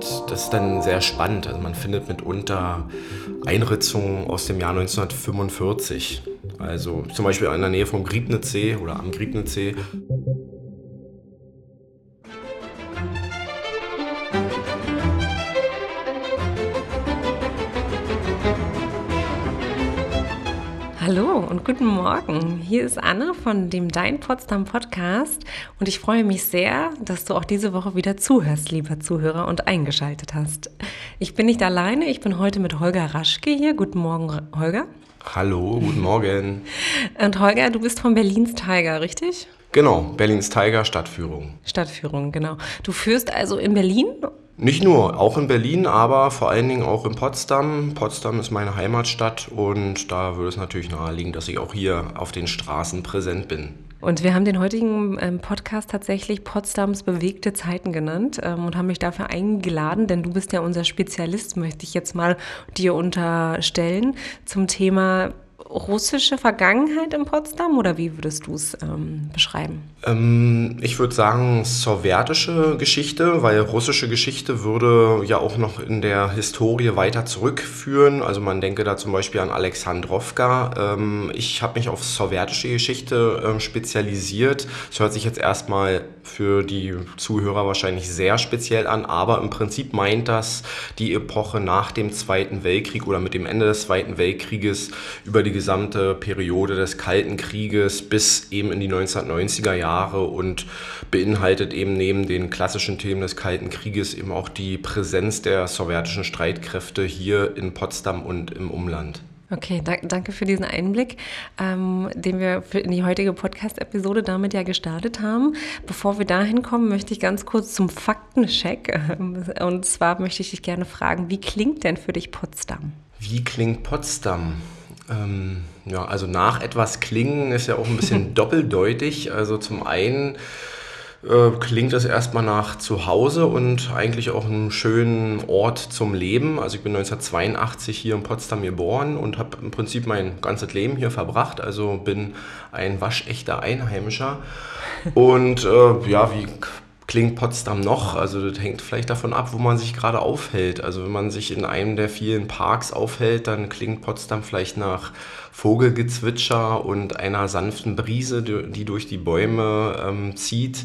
und das ist dann sehr spannend. Also man findet mitunter Einritzungen aus dem Jahr 1945. Also zum Beispiel in der Nähe vom Griebnitzsee oder am Griebnitzsee. Morgen. Hier ist Anne von dem Dein Potsdam Podcast und ich freue mich sehr, dass du auch diese Woche wieder zuhörst, lieber Zuhörer, und eingeschaltet hast. Ich bin nicht alleine, ich bin heute mit Holger Raschke hier. Guten Morgen, Holger. Hallo, guten Morgen. Und Holger, du bist von Berlins Tiger, richtig? Genau, Berlins Tiger Stadtführung. Stadtführung, genau. Du führst also in Berlin nicht nur, auch in Berlin, aber vor allen Dingen auch in Potsdam. Potsdam ist meine Heimatstadt und da würde es natürlich naheliegen, dass ich auch hier auf den Straßen präsent bin. Und wir haben den heutigen ähm, Podcast tatsächlich Potsdams bewegte Zeiten genannt ähm, und haben mich dafür eingeladen, denn du bist ja unser Spezialist, möchte ich jetzt mal dir unterstellen, zum Thema russische Vergangenheit in Potsdam oder wie würdest du es ähm, beschreiben? Ähm, ich würde sagen sowjetische Geschichte, weil russische Geschichte würde ja auch noch in der Historie weiter zurückführen. Also man denke da zum Beispiel an Alexandrowka. Ähm, ich habe mich auf sowjetische Geschichte ähm, spezialisiert. Das hört sich jetzt erstmal für die Zuhörer wahrscheinlich sehr speziell an, aber im Prinzip meint das die Epoche nach dem Zweiten Weltkrieg oder mit dem Ende des Zweiten Weltkrieges über die gesamte Periode des Kalten Krieges bis eben in die 1990er Jahre und beinhaltet eben neben den klassischen Themen des Kalten Krieges eben auch die Präsenz der sowjetischen Streitkräfte hier in Potsdam und im Umland. Okay, da, danke für diesen Einblick, ähm, den wir in die heutige Podcast-Episode damit ja gestartet haben. Bevor wir dahin kommen, möchte ich ganz kurz zum Faktencheck. Und zwar möchte ich dich gerne fragen, wie klingt denn für dich Potsdam? Wie klingt Potsdam? Ähm, ja, also nach etwas klingen ist ja auch ein bisschen doppeldeutig. Also zum einen äh, klingt es erstmal nach Zuhause und eigentlich auch einem schönen Ort zum Leben. Also ich bin 1982 hier in Potsdam geboren und habe im Prinzip mein ganzes Leben hier verbracht. Also bin ein waschechter Einheimischer. Und äh, ja, wie klingt Potsdam noch? Also das hängt vielleicht davon ab, wo man sich gerade aufhält. Also wenn man sich in einem der vielen Parks aufhält, dann klingt Potsdam vielleicht nach Vogelgezwitscher und einer sanften Brise, die durch die Bäume ähm, zieht.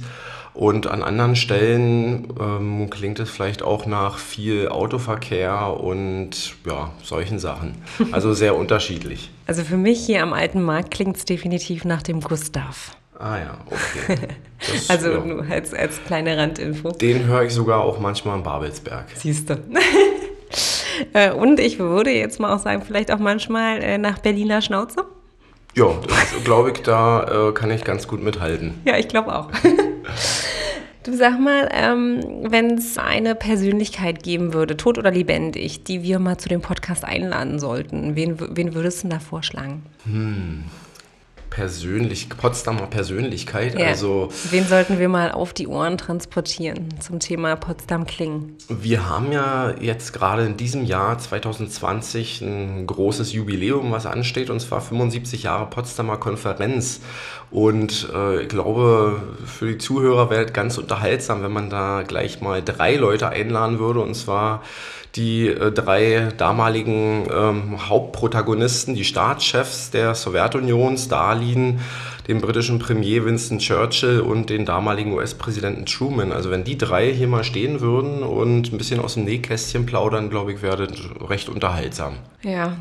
Und an anderen Stellen ähm, klingt es vielleicht auch nach viel Autoverkehr und ja, solchen Sachen. Also sehr unterschiedlich. Also für mich hier am Alten Markt klingt es definitiv nach dem Gustav. Ah ja, okay. Das, also ja. nur als, als kleine Randinfo. Den höre ich sogar auch manchmal in Babelsberg. Siehst du. Äh, und ich würde jetzt mal auch sagen, vielleicht auch manchmal äh, nach Berliner Schnauze. Ja, glaube ich, da äh, kann ich ganz gut mithalten. Ja, ich glaube auch. Du sag mal, ähm, wenn es eine Persönlichkeit geben würde, tot oder lebendig, die wir mal zu dem Podcast einladen sollten, wen, wen würdest du da vorschlagen? Hm. Persönlich, Potsdamer Persönlichkeit. Ja. Also, Wen sollten wir mal auf die Ohren transportieren zum Thema Potsdam Klingen? Wir haben ja jetzt gerade in diesem Jahr 2020 ein großes Jubiläum, was ansteht, und zwar 75 Jahre Potsdamer Konferenz. Und äh, ich glaube, für die Zuhörer wäre es ganz unterhaltsam, wenn man da gleich mal drei Leute einladen würde, und zwar die äh, drei damaligen ähm, Hauptprotagonisten, die Staatschefs der Sowjetunion, Stalin, den britischen Premier Winston Churchill und den damaligen US-Präsidenten Truman. Also wenn die drei hier mal stehen würden und ein bisschen aus dem Nähkästchen plaudern, glaube ich, wäre das recht unterhaltsam. Ja.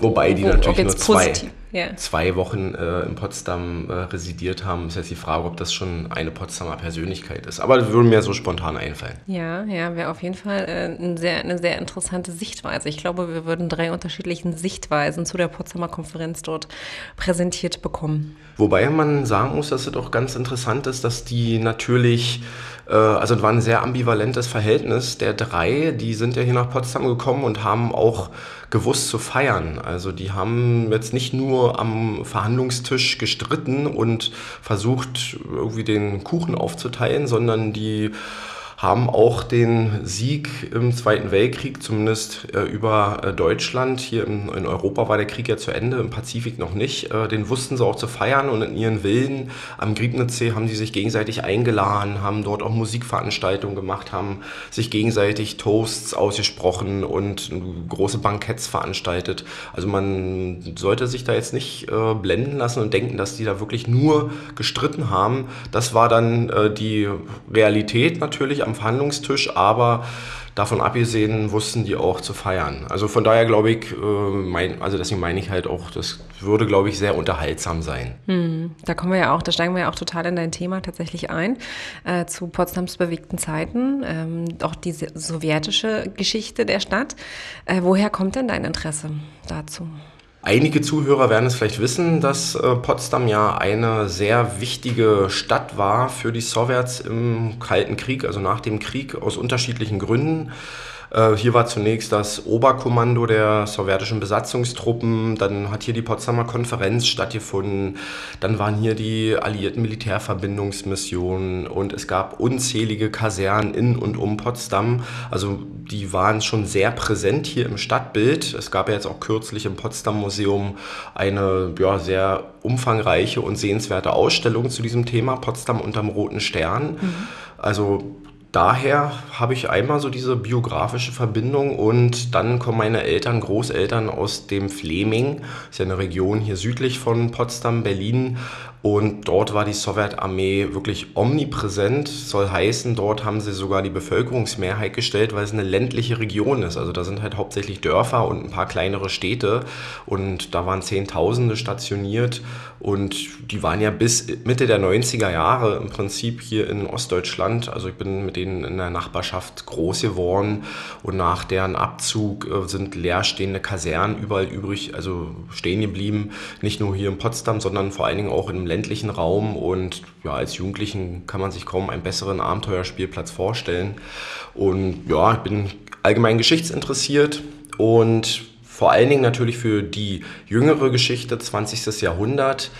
Wobei die natürlich nur zwei, ja. zwei Wochen äh, in Potsdam äh, residiert haben. ist jetzt die Frage, ob das schon eine Potsdamer Persönlichkeit ist. Aber das würde mir so spontan einfallen. Ja, ja, wäre auf jeden Fall äh, ein sehr, eine sehr interessante Sichtweise. Ich glaube, wir würden drei unterschiedlichen Sichtweisen zu der Potsdamer Konferenz dort präsentiert bekommen. Wobei man sagen muss, dass es auch ganz interessant ist, dass die natürlich also es war ein sehr ambivalentes Verhältnis der drei. Die sind ja hier nach Potsdam gekommen und haben auch gewusst zu feiern. Also die haben jetzt nicht nur am Verhandlungstisch gestritten und versucht irgendwie den Kuchen aufzuteilen, sondern die haben auch den Sieg im Zweiten Weltkrieg, zumindest äh, über äh, Deutschland. Hier in, in, Europa war der Krieg ja zu Ende, im Pazifik noch nicht. Äh, den wussten sie auch zu feiern und in ihren Villen am Griebnitzsee haben sie sich gegenseitig eingeladen, haben dort auch Musikveranstaltungen gemacht, haben sich gegenseitig Toasts ausgesprochen und große Banketts veranstaltet. Also man sollte sich da jetzt nicht äh, blenden lassen und denken, dass die da wirklich nur gestritten haben. Das war dann äh, die Realität natürlich am Verhandlungstisch, aber davon abgesehen wussten die auch zu feiern. Also von daher glaube ich, äh, mein, also deswegen meine ich halt auch, das würde, glaube ich, sehr unterhaltsam sein. Hm, da kommen wir ja auch, da steigen wir ja auch total in dein Thema tatsächlich ein, äh, zu Potsdams bewegten Zeiten, ähm, auch diese sowjetische Geschichte der Stadt. Äh, woher kommt denn dein Interesse dazu? Einige Zuhörer werden es vielleicht wissen, dass äh, Potsdam ja eine sehr wichtige Stadt war für die Sowjets im Kalten Krieg, also nach dem Krieg aus unterschiedlichen Gründen. Äh, hier war zunächst das Oberkommando der sowjetischen Besatzungstruppen, dann hat hier die Potsdamer Konferenz stattgefunden, dann waren hier die alliierten Militärverbindungsmissionen und es gab unzählige Kasernen in und um Potsdam. Also die waren schon sehr präsent hier im Stadtbild. Es gab ja jetzt auch kürzlich im Potsdam Museum eine ja, sehr umfangreiche und sehenswerte Ausstellung zu diesem Thema, Potsdam unterm Roten Stern. Mhm. Also daher habe ich einmal so diese biografische Verbindung und dann kommen meine Eltern, Großeltern aus dem Fleming, ist ja eine Region hier südlich von Potsdam, Berlin und dort war die Sowjetarmee wirklich omnipräsent. Soll heißen, dort haben sie sogar die Bevölkerungsmehrheit gestellt, weil es eine ländliche Region ist. Also da sind halt hauptsächlich Dörfer und ein paar kleinere Städte. Und da waren Zehntausende stationiert. Und die waren ja bis Mitte der 90er Jahre im Prinzip hier in Ostdeutschland. Also ich bin mit denen in der Nachbarschaft groß geworden. Und nach deren Abzug äh, sind leerstehende Kasernen überall übrig, also stehen geblieben. Nicht nur hier in Potsdam, sondern vor allen Dingen auch im ländlichen Raum und ja, als Jugendlichen kann man sich kaum einen besseren Abenteuerspielplatz vorstellen. Und ja, ich bin allgemein geschichtsinteressiert und vor allen Dingen natürlich für die jüngere Geschichte, 20. Jahrhundert.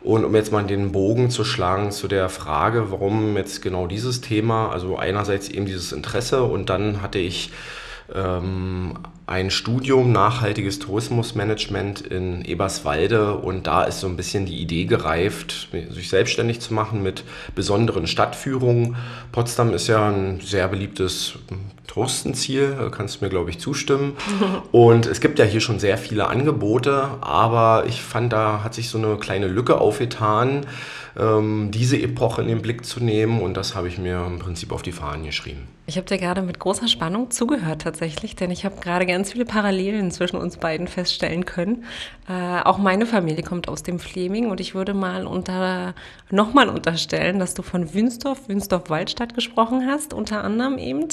Und um jetzt mal den Bogen zu schlagen zu der Frage, warum jetzt genau dieses Thema, also einerseits eben dieses Interesse und dann hatte ich ein Studium nachhaltiges Tourismusmanagement in Eberswalde und da ist so ein bisschen die Idee gereift, sich selbstständig zu machen mit besonderen Stadtführungen. Potsdam ist ja ein sehr beliebtes Touristenziel, kannst du mir, glaube ich, zustimmen. Und es gibt ja hier schon sehr viele Angebote, aber ich fand, da hat sich so eine kleine Lücke aufgetan, ähm, diese Epoche in den Blick zu nehmen und das habe ich mir im Prinzip auf die Fahnen geschrieben. Ich habe dir gerade mit großer Spannung zugehört tatsächlich, denn ich habe gerade ganz viele Parallelen zwischen uns beiden feststellen können. Äh, auch meine Familie kommt aus dem Fleming und ich würde mal unter, nochmal unterstellen, dass du von Wünsdorf, Wünsdorf-Waldstadt gesprochen hast, unter anderem eben,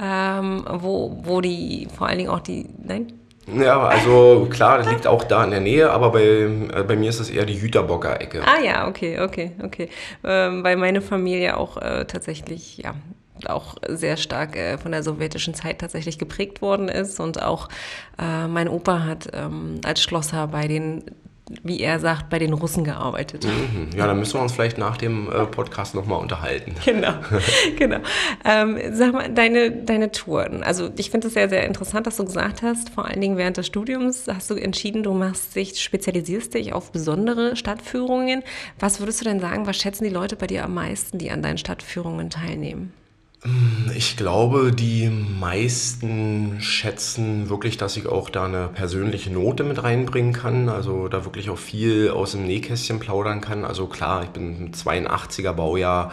ähm, wo, wo die, vor allen Dingen auch die, nein, ja, also klar, das liegt auch da in der Nähe, aber bei, äh, bei mir ist es eher die Hüterbocker Ecke. Ah ja, okay, okay, okay. Ähm, weil meine Familie auch äh, tatsächlich, ja, auch sehr stark äh, von der sowjetischen Zeit tatsächlich geprägt worden ist. Und auch äh, mein Opa hat ähm, als Schlosser bei den wie er sagt, bei den Russen gearbeitet. Mhm. Ja, dann müssen wir uns vielleicht nach dem äh, Podcast nochmal unterhalten. Genau, genau. Ähm, sag mal, deine, deine Touren. Also ich finde es sehr, sehr interessant, dass du gesagt hast, vor allen Dingen während des Studiums hast du entschieden, du machst dich, spezialisierst dich auf besondere Stadtführungen. Was würdest du denn sagen, was schätzen die Leute bei dir am meisten, die an deinen Stadtführungen teilnehmen? Ich glaube, die meisten schätzen wirklich, dass ich auch da eine persönliche Note mit reinbringen kann. Also da wirklich auch viel aus dem Nähkästchen plaudern kann. Also klar, ich bin ein 82er Baujahr,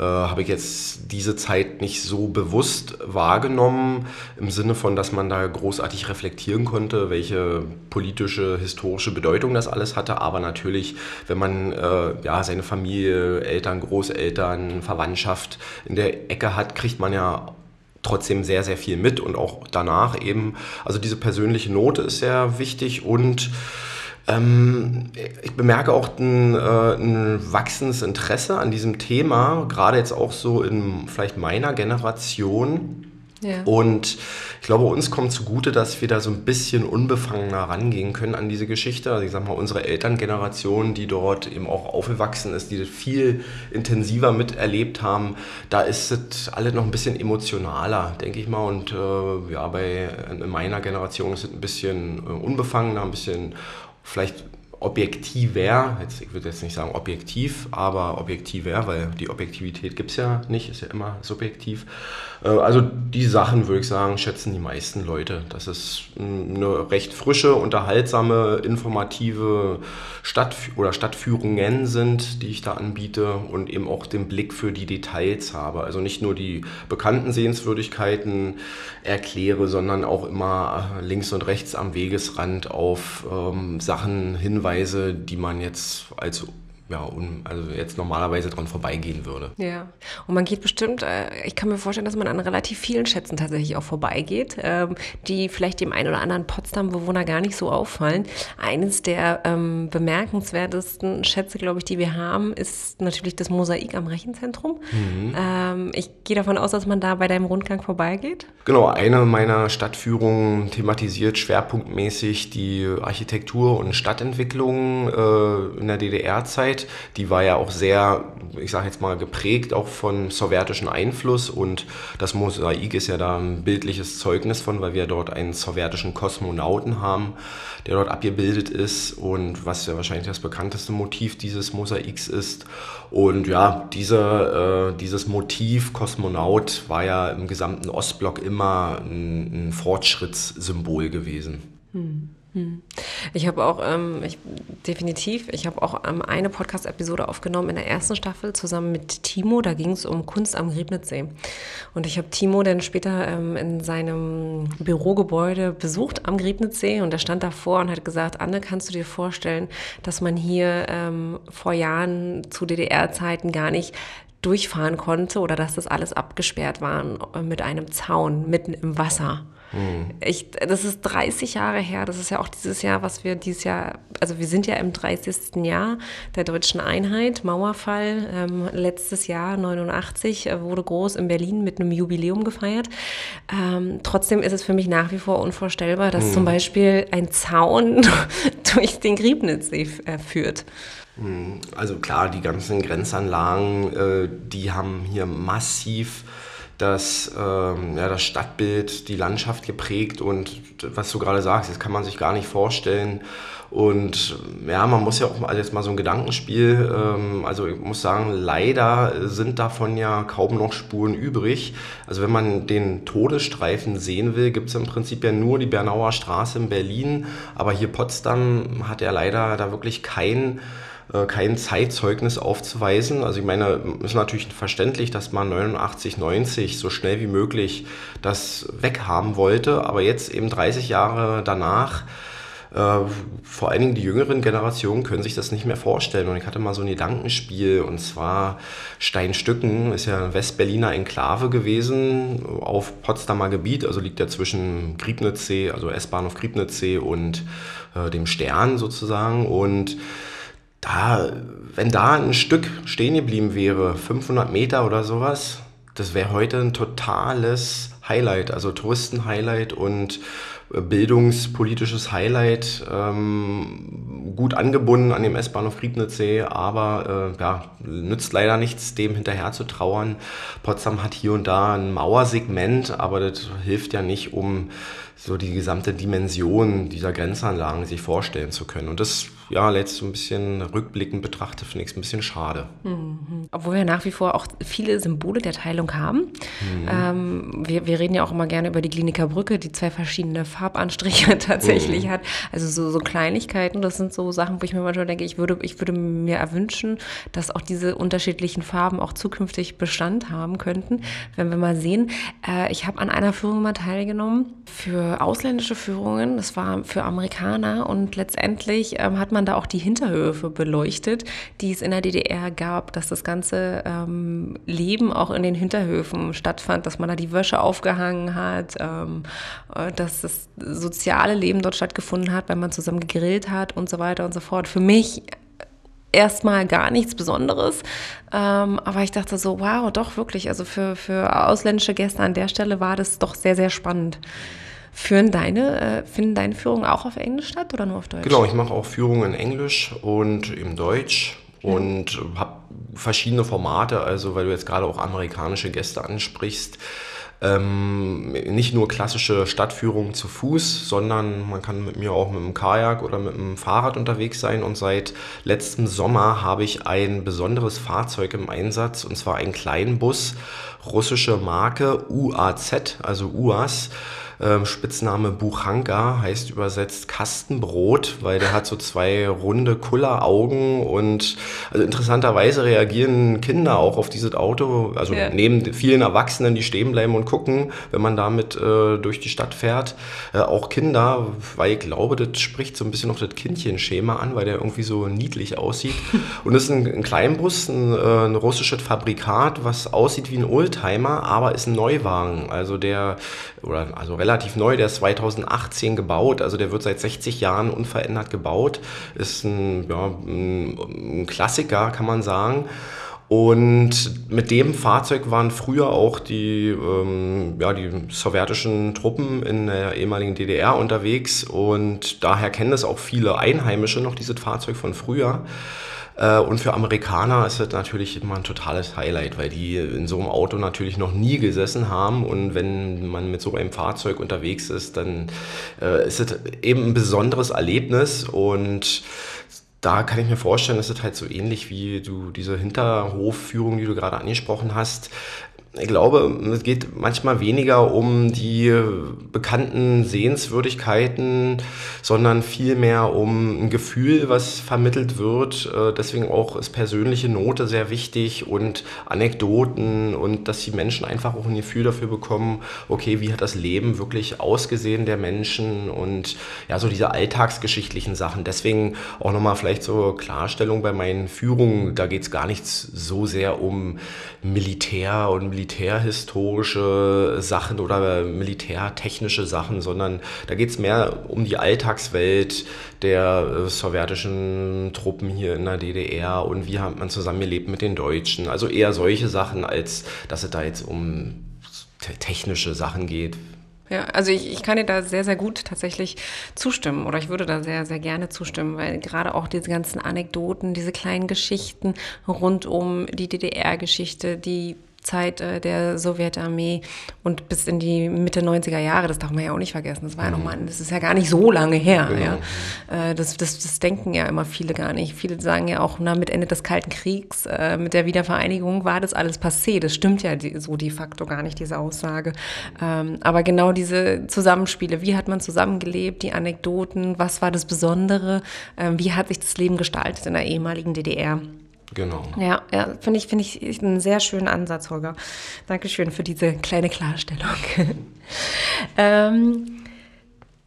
äh, habe ich jetzt diese Zeit nicht so bewusst wahrgenommen, im Sinne von, dass man da großartig reflektieren konnte, welche politische, historische Bedeutung das alles hatte. Aber natürlich, wenn man äh, ja, seine Familie, Eltern, Großeltern, Verwandtschaft in der Ecke hat, kriegt man ja trotzdem sehr, sehr viel mit und auch danach eben. Also diese persönliche Note ist sehr wichtig und ähm, ich bemerke auch ein, äh, ein, wachsendes Interesse an diesem Thema, gerade jetzt auch so in vielleicht meiner Generation. Ja. Und ich glaube, uns kommt zugute, dass wir da so ein bisschen unbefangener rangehen können an diese Geschichte. Also ich sag mal, unsere Elterngeneration, die dort eben auch aufgewachsen ist, die das viel intensiver miterlebt haben, da ist es alles noch ein bisschen emotionaler, denke ich mal. Und äh, ja, bei in meiner Generation ist es ein bisschen äh, unbefangener, ein bisschen vielleicht objektiver, jetzt, ich würde jetzt nicht sagen objektiv, aber objektiver, weil die Objektivität gibt es ja nicht, ist ja immer subjektiv. Äh, also die Sachen, würde ich sagen, schätzen die meisten Leute. Das ist eine recht frische, unterhaltsame, informative Stadt oder Stadtführungen sind, die ich da anbiete und eben auch den Blick für die Details habe. Also nicht nur die bekannten Sehenswürdigkeiten erkläre, sondern auch immer links und rechts am Wegesrand auf ähm, Sachen hinweise, Weise, die man jetzt als ja, un, also jetzt normalerweise dran vorbeigehen würde. Ja, und man geht bestimmt, äh, ich kann mir vorstellen, dass man an relativ vielen Schätzen tatsächlich auch vorbeigeht, ähm, die vielleicht dem einen oder anderen Potsdam-Bewohner gar nicht so auffallen. Eines der ähm, bemerkenswertesten Schätze, glaube ich, die wir haben, ist natürlich das Mosaik am Rechenzentrum. Mhm. Ähm, ich gehe davon aus, dass man da bei deinem Rundgang vorbeigeht. Genau, eine meiner Stadtführungen thematisiert schwerpunktmäßig die Architektur und Stadtentwicklung äh, in der DDR-Zeit. Die war ja auch sehr, ich sage jetzt mal, geprägt auch von sowjetischen Einfluss und das Mosaik ist ja da ein bildliches Zeugnis von, weil wir dort einen sowjetischen Kosmonauten haben, der dort abgebildet ist und was ja wahrscheinlich das bekannteste Motiv dieses Mosaiks ist. Und ja, diese, äh, dieses Motiv Kosmonaut war ja im gesamten Ostblock immer ein, ein Fortschrittssymbol gewesen. Hm. Ich habe auch, ähm, ich, definitiv, ich habe auch ähm, eine Podcast-Episode aufgenommen in der ersten Staffel zusammen mit Timo. Da ging es um Kunst am Griebnitzsee. Und ich habe Timo dann später ähm, in seinem Bürogebäude besucht am Griebnitzsee und er stand davor und hat gesagt, Anne, kannst du dir vorstellen, dass man hier ähm, vor Jahren zu DDR-Zeiten gar nicht durchfahren konnte oder dass das alles abgesperrt war äh, mit einem Zaun mitten im Wasser? Mhm. Ich, das ist 30 Jahre her. Das ist ja auch dieses Jahr, was wir dieses Jahr, also wir sind ja im 30. Jahr der deutschen Einheit, Mauerfall. Ähm, letztes Jahr, 89, äh, wurde groß in Berlin mit einem Jubiläum gefeiert. Ähm, trotzdem ist es für mich nach wie vor unvorstellbar, dass mhm. zum Beispiel ein Zaun durch den Griebnitzsee äh, führt. Mhm. Also klar, die ganzen Grenzanlagen, äh, die haben hier massiv das, ähm, ja, das Stadtbild, die Landschaft geprägt und was du gerade sagst, das kann man sich gar nicht vorstellen. Und ja, man muss ja auch also jetzt mal so ein Gedankenspiel, ähm, also ich muss sagen, leider sind davon ja kaum noch Spuren übrig. Also wenn man den Todesstreifen sehen will, gibt es im Prinzip ja nur die Bernauer Straße in Berlin, aber hier Potsdam hat ja leider da wirklich kein kein Zeitzeugnis aufzuweisen. Also ich meine, ist natürlich verständlich, dass man 89, 90 so schnell wie möglich das weghaben wollte, aber jetzt eben 30 Jahre danach äh, vor allen Dingen die jüngeren Generationen können sich das nicht mehr vorstellen. Und ich hatte mal so ein Gedankenspiel, und zwar Steinstücken ist ja Westberliner Enklave gewesen auf Potsdamer Gebiet, also liegt ja zwischen Griebnitzsee, also S-Bahnhof Griebnitzsee und äh, dem Stern sozusagen. Und da, wenn da ein Stück stehen geblieben wäre, 500 Meter oder sowas, das wäre heute ein totales Highlight, also Touristen-Highlight und äh, bildungspolitisches Highlight, ähm, gut angebunden an dem S-Bahnhof Griebnitzsee, aber äh, ja, nützt leider nichts, dem hinterher zu trauern. Potsdam hat hier und da ein Mauersegment, aber das hilft ja nicht, um so die gesamte Dimension dieser Grenzanlagen sich vorstellen zu können. Und das ja, jetzt so ein bisschen rückblickend betrachtet, finde ich es ein bisschen schade. Mhm. Obwohl wir nach wie vor auch viele Symbole der Teilung haben. Mhm. Ähm, wir, wir reden ja auch immer gerne über die Kliniker Brücke, die zwei verschiedene Farbanstriche tatsächlich mhm. hat. Also so, so Kleinigkeiten, das sind so Sachen, wo ich mir manchmal denke, ich würde, ich würde mir erwünschen, dass auch diese unterschiedlichen Farben auch zukünftig Bestand haben könnten. Wenn wir mal sehen, äh, ich habe an einer Führung mal teilgenommen für ausländische Führungen, das war für Amerikaner und letztendlich ähm, hat man man da auch die Hinterhöfe beleuchtet, die es in der DDR gab, dass das ganze ähm, Leben auch in den Hinterhöfen stattfand, dass man da die Wäsche aufgehangen hat, ähm, äh, dass das soziale Leben dort stattgefunden hat, weil man zusammen gegrillt hat und so weiter und so fort. Für mich erstmal gar nichts Besonderes. Ähm, aber ich dachte so, wow, doch wirklich. Also für, für ausländische Gäste an der Stelle war das doch sehr, sehr spannend. Führen deine, äh, finden deine Führungen auch auf Englisch statt oder nur auf Deutsch? Genau, ich mache auch Führungen in Englisch und im Deutsch und habe verschiedene Formate, also weil du jetzt gerade auch amerikanische Gäste ansprichst. Ähm, nicht nur klassische Stadtführungen zu Fuß, sondern man kann mit mir auch mit dem Kajak oder mit dem Fahrrad unterwegs sein. Und seit letztem Sommer habe ich ein besonderes Fahrzeug im Einsatz, und zwar einen kleinen Bus, russische Marke UAZ, also UAS. Ähm, Spitzname Buchanka heißt übersetzt Kastenbrot, weil der hat so zwei runde Kulleraugen und also interessanterweise reagieren Kinder auch auf dieses Auto, also ja. neben vielen Erwachsenen, die stehen bleiben und gucken, wenn man damit äh, durch die Stadt fährt, äh, auch Kinder, weil ich glaube, das spricht so ein bisschen noch das Kindchenschema an, weil der irgendwie so niedlich aussieht. Und das ist ein, ein Kleinbus, ein, äh, ein russisches Fabrikat, was aussieht wie ein Oldtimer, aber ist ein Neuwagen, also der oder also relativ relativ neu, der ist 2018 gebaut, also der wird seit 60 Jahren unverändert gebaut. Ist ein, ja, ein Klassiker, kann man sagen. Und mit dem Fahrzeug waren früher auch die, ähm, ja, die sowjetischen Truppen in der ehemaligen DDR unterwegs und daher kennen es auch viele Einheimische noch, dieses Fahrzeug von früher. Äh, und für Amerikaner ist das natürlich immer ein totales Highlight, weil die in so einem Auto natürlich noch nie gesessen haben. Und wenn man mit so einem Fahrzeug unterwegs ist, dann äh, ist es eben ein besonderes Erlebnis. Und da kann ich mir vorstellen, ist es halt so ähnlich wie du diese Hinterhofführung, die du gerade angesprochen hast ich glaube, es geht manchmal weniger um die bekannten Sehenswürdigkeiten, sondern vielmehr um ein Gefühl, was vermittelt wird. Äh, deswegen auch ist persönliche Note sehr wichtig und Anekdoten und dass die Menschen einfach auch ein Gefühl dafür bekommen, okay, wie hat das Leben wirklich ausgesehen der Menschen und ja, so diese alltagsgeschichtlichen Sachen. Deswegen auch nochmal vielleicht so Klarstellung bei meinen Führungen, da geht es gar nicht so sehr um Militär und Militär militärhistorische Sachen oder militärtechnische Sachen, sondern da geht es mehr um die Alltagswelt der äh, sowjetischen Truppen hier in der DDR und wie hat man zusammengelebt mit den Deutschen. Also eher solche Sachen, als dass es da jetzt um technische Sachen geht. Ja, also ich, ich kann dir da sehr, sehr gut tatsächlich zustimmen oder ich würde da sehr, sehr gerne zustimmen, weil gerade auch diese ganzen Anekdoten, diese kleinen Geschichten rund um die DDR-Geschichte, die Zeit äh, der Sowjetarmee und bis in die Mitte 90er Jahre, das darf man ja auch nicht vergessen. Das war ja nochmal, das ist ja gar nicht so lange her. Genau. Ja. Äh, das, das, das denken ja immer viele gar nicht. Viele sagen ja auch, na, mit Ende des Kalten Kriegs, äh, mit der Wiedervereinigung war das alles passé. Das stimmt ja so de facto gar nicht, diese Aussage. Ähm, aber genau diese Zusammenspiele, wie hat man zusammengelebt, die Anekdoten, was war das Besondere, ähm, wie hat sich das Leben gestaltet in der ehemaligen DDR? Genau. Ja, ja finde ich, find ich einen sehr schönen Ansatz, Holger. Dankeschön für diese kleine Klarstellung. ähm,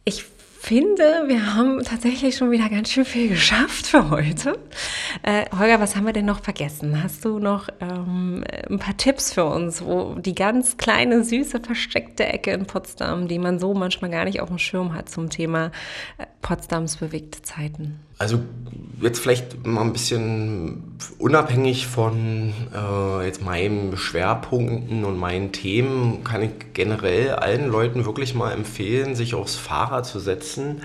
ich finde, wir haben tatsächlich schon wieder ganz schön viel geschafft für heute. Äh, Holger, was haben wir denn noch vergessen? Hast du noch ähm, ein paar Tipps für uns, wo die ganz kleine, süße, versteckte Ecke in Potsdam, die man so manchmal gar nicht auf dem Schirm hat zum Thema äh, Potsdams bewegte Zeiten? Also jetzt vielleicht mal ein bisschen unabhängig von äh, jetzt meinen Schwerpunkten und meinen Themen, kann ich generell allen Leuten wirklich mal empfehlen, sich aufs Fahrrad zu setzen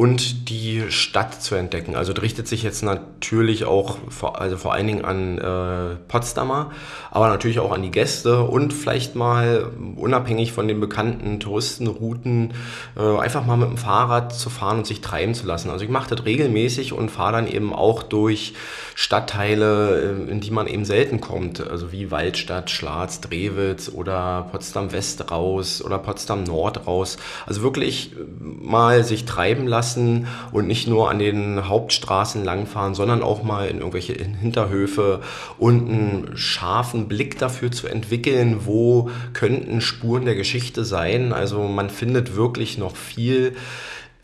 und die Stadt zu entdecken. Also das richtet sich jetzt natürlich auch vor, also vor allen Dingen an äh, Potsdamer, aber natürlich auch an die Gäste und vielleicht mal unabhängig von den bekannten Touristenrouten äh, einfach mal mit dem Fahrrad zu fahren und sich treiben zu lassen. Also ich mache das regelmäßig und fahre dann eben auch durch Stadtteile, äh, in die man eben selten kommt, also wie Waldstadt, Schlatz, Drewitz oder Potsdam West raus oder Potsdam Nord raus. Also wirklich mal sich treiben lassen lassen und nicht nur an den Hauptstraßen langfahren, sondern auch mal in irgendwelche Hinterhöfe und einen scharfen Blick dafür zu entwickeln, wo könnten Spuren der Geschichte sein. Also man findet wirklich noch viel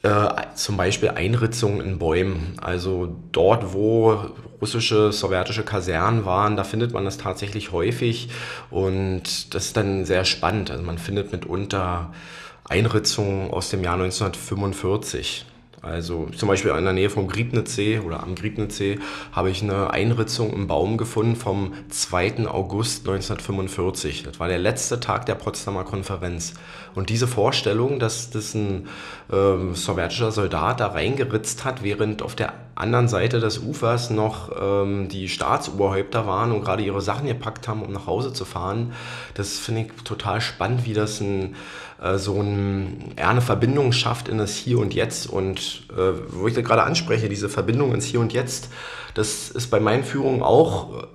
äh, zum Beispiel Einritzungen in Bäumen. Also dort, wo russische, sowjetische Kasernen waren, da findet man das tatsächlich häufig und das ist dann sehr spannend. Also man findet mitunter Einritzungen aus dem Jahr 1945. Also zum Beispiel in der Nähe vom Griebnitzsee oder am Griebnitzsee habe ich eine Einritzung im Baum gefunden vom 2. August 1945. Das war der letzte Tag der Potsdamer Konferenz. Und diese Vorstellung, dass das ein äh, sowjetischer Soldat da reingeritzt hat, während auf der anderen Seite des Ufers noch ähm, die Staatsoberhäupter waren und gerade ihre Sachen gepackt haben, um nach Hause zu fahren, das finde ich total spannend, wie das ein äh, so ein, ja, eine Verbindung schafft in das Hier und Jetzt. Und äh, wo ich da gerade anspreche, diese Verbindung ins Hier und Jetzt, das ist bei meinen Führungen auch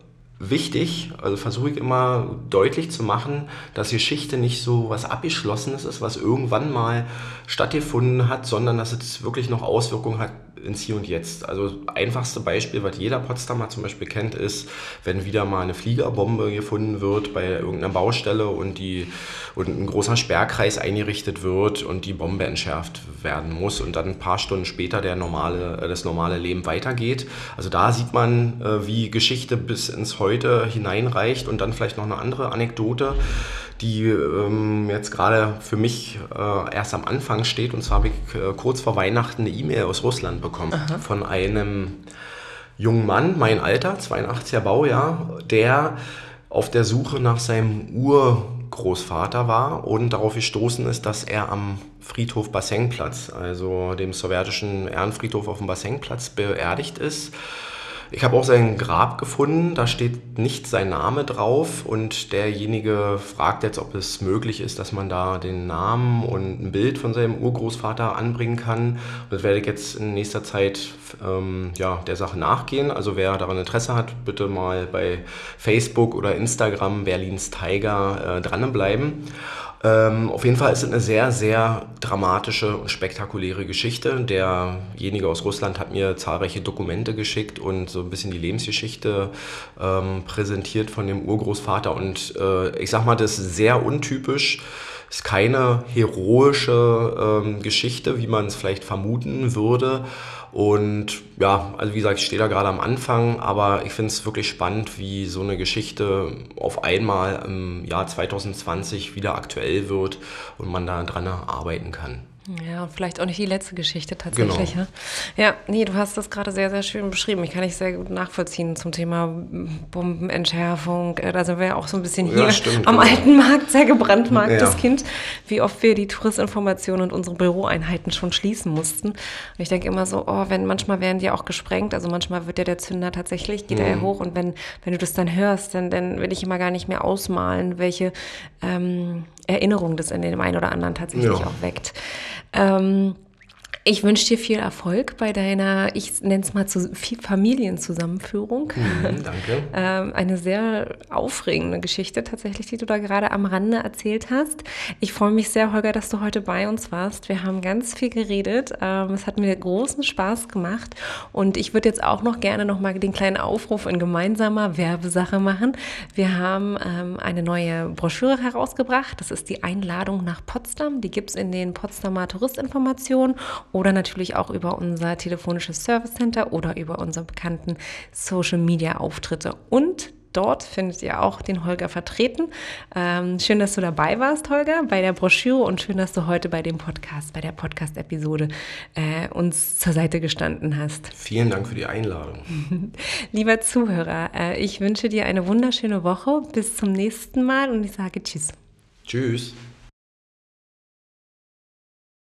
wichtig, also versuche ich immer deutlich zu machen, dass Geschichte nicht so was Abgeschlossenes ist, was irgendwann mal stattgefunden hat, sondern dass es wirklich noch Auswirkungen hat ins Hier und Jetzt. Also einfachste Beispiel, was jeder Potsdamer zum Beispiel kennt, ist, wenn wieder mal eine Fliegerbombe gefunden wird bei irgendeiner Baustelle und, die, und ein großer Sperrkreis eingerichtet wird und die Bombe entschärft werden muss und dann ein paar Stunden später der normale, äh, das normale Leben weitergeht. Also da sieht man, äh, wie Geschichte bis ins Heute hineinreicht und dann vielleicht noch eine andere Anekdote die ähm, jetzt gerade für mich äh, erst am Anfang steht. Und zwar habe ich äh, kurz vor Weihnachten eine E-Mail aus Russland bekommen Aha. von einem jungen Mann, mein Alter, 82er Baujahr, der auf der Suche nach seinem Urgroßvater war und darauf gestoßen ist, dass er am Friedhof Bassenplatz, also dem sowjetischen Ehrenfriedhof auf dem Bassenplatz, beerdigt ist. Ich habe auch sein Grab gefunden, da steht nicht sein Name drauf und derjenige fragt jetzt, ob es möglich ist, dass man da den Namen und ein Bild von seinem Urgroßvater anbringen kann. Und das werde ich jetzt in nächster Zeit ähm, ja, der Sache nachgehen. Also wer daran Interesse hat, bitte mal bei Facebook oder Instagram Berlins Tiger äh, dranbleiben. Ähm, auf jeden Fall ist es eine sehr, sehr dramatische und spektakuläre Geschichte. Derjenige aus Russland hat mir zahlreiche Dokumente geschickt und so ein bisschen die Lebensgeschichte ähm, präsentiert von dem Urgroßvater. Und äh, ich sag mal, das ist sehr untypisch ist keine heroische ähm, Geschichte, wie man es vielleicht vermuten würde. Und ja, also wie gesagt, ich stehe da gerade am Anfang, aber ich finde es wirklich spannend, wie so eine Geschichte auf einmal im Jahr 2020 wieder aktuell wird und man da dran arbeiten kann. Ja, und vielleicht auch nicht die letzte Geschichte tatsächlich. Genau. Ja? ja, nee, du hast das gerade sehr, sehr schön beschrieben. Ich kann dich sehr gut nachvollziehen zum Thema Bombenentschärfung. Äh, da sind wir ja auch so ein bisschen hier ja, stimmt, am genau. alten Markt, sehr gebrandmarktes ja. Kind, wie oft wir die Touristinformationen und unsere Büroeinheiten schon schließen mussten. Und ich denke immer so, oh, wenn manchmal werden die auch gesprengt, also manchmal wird ja der Zünder tatsächlich, geht mhm. er ja hoch und wenn, wenn du das dann hörst, dann, dann will ich immer gar nicht mehr ausmalen, welche ähm, Erinnerung das in dem einen oder anderen tatsächlich ja. auch weckt. Ähm, ich wünsche dir viel Erfolg bei deiner, ich nenne es mal zu, Familienzusammenführung. Mhm, danke. ähm, eine sehr aufregende Geschichte tatsächlich, die du da gerade am Rande erzählt hast. Ich freue mich sehr, Holger, dass du heute bei uns warst. Wir haben ganz viel geredet. Ähm, es hat mir großen Spaß gemacht. Und ich würde jetzt auch noch gerne noch mal den kleinen Aufruf in gemeinsamer Werbesache machen. Wir haben ähm, eine neue Broschüre herausgebracht. Das ist die Einladung nach Potsdam. Die gibt es in den Potsdamer Touristinformationen oder natürlich auch über unser telefonisches Service Center oder über unsere bekannten Social Media Auftritte. Und dort findet ihr auch den Holger vertreten. Ähm, schön, dass du dabei warst, Holger, bei der Broschüre und schön, dass du heute bei dem Podcast, bei der Podcast-Episode äh, uns zur Seite gestanden hast. Vielen Dank für die Einladung. Lieber Zuhörer, äh, ich wünsche dir eine wunderschöne Woche. Bis zum nächsten Mal und ich sage Tschüss. Tschüss.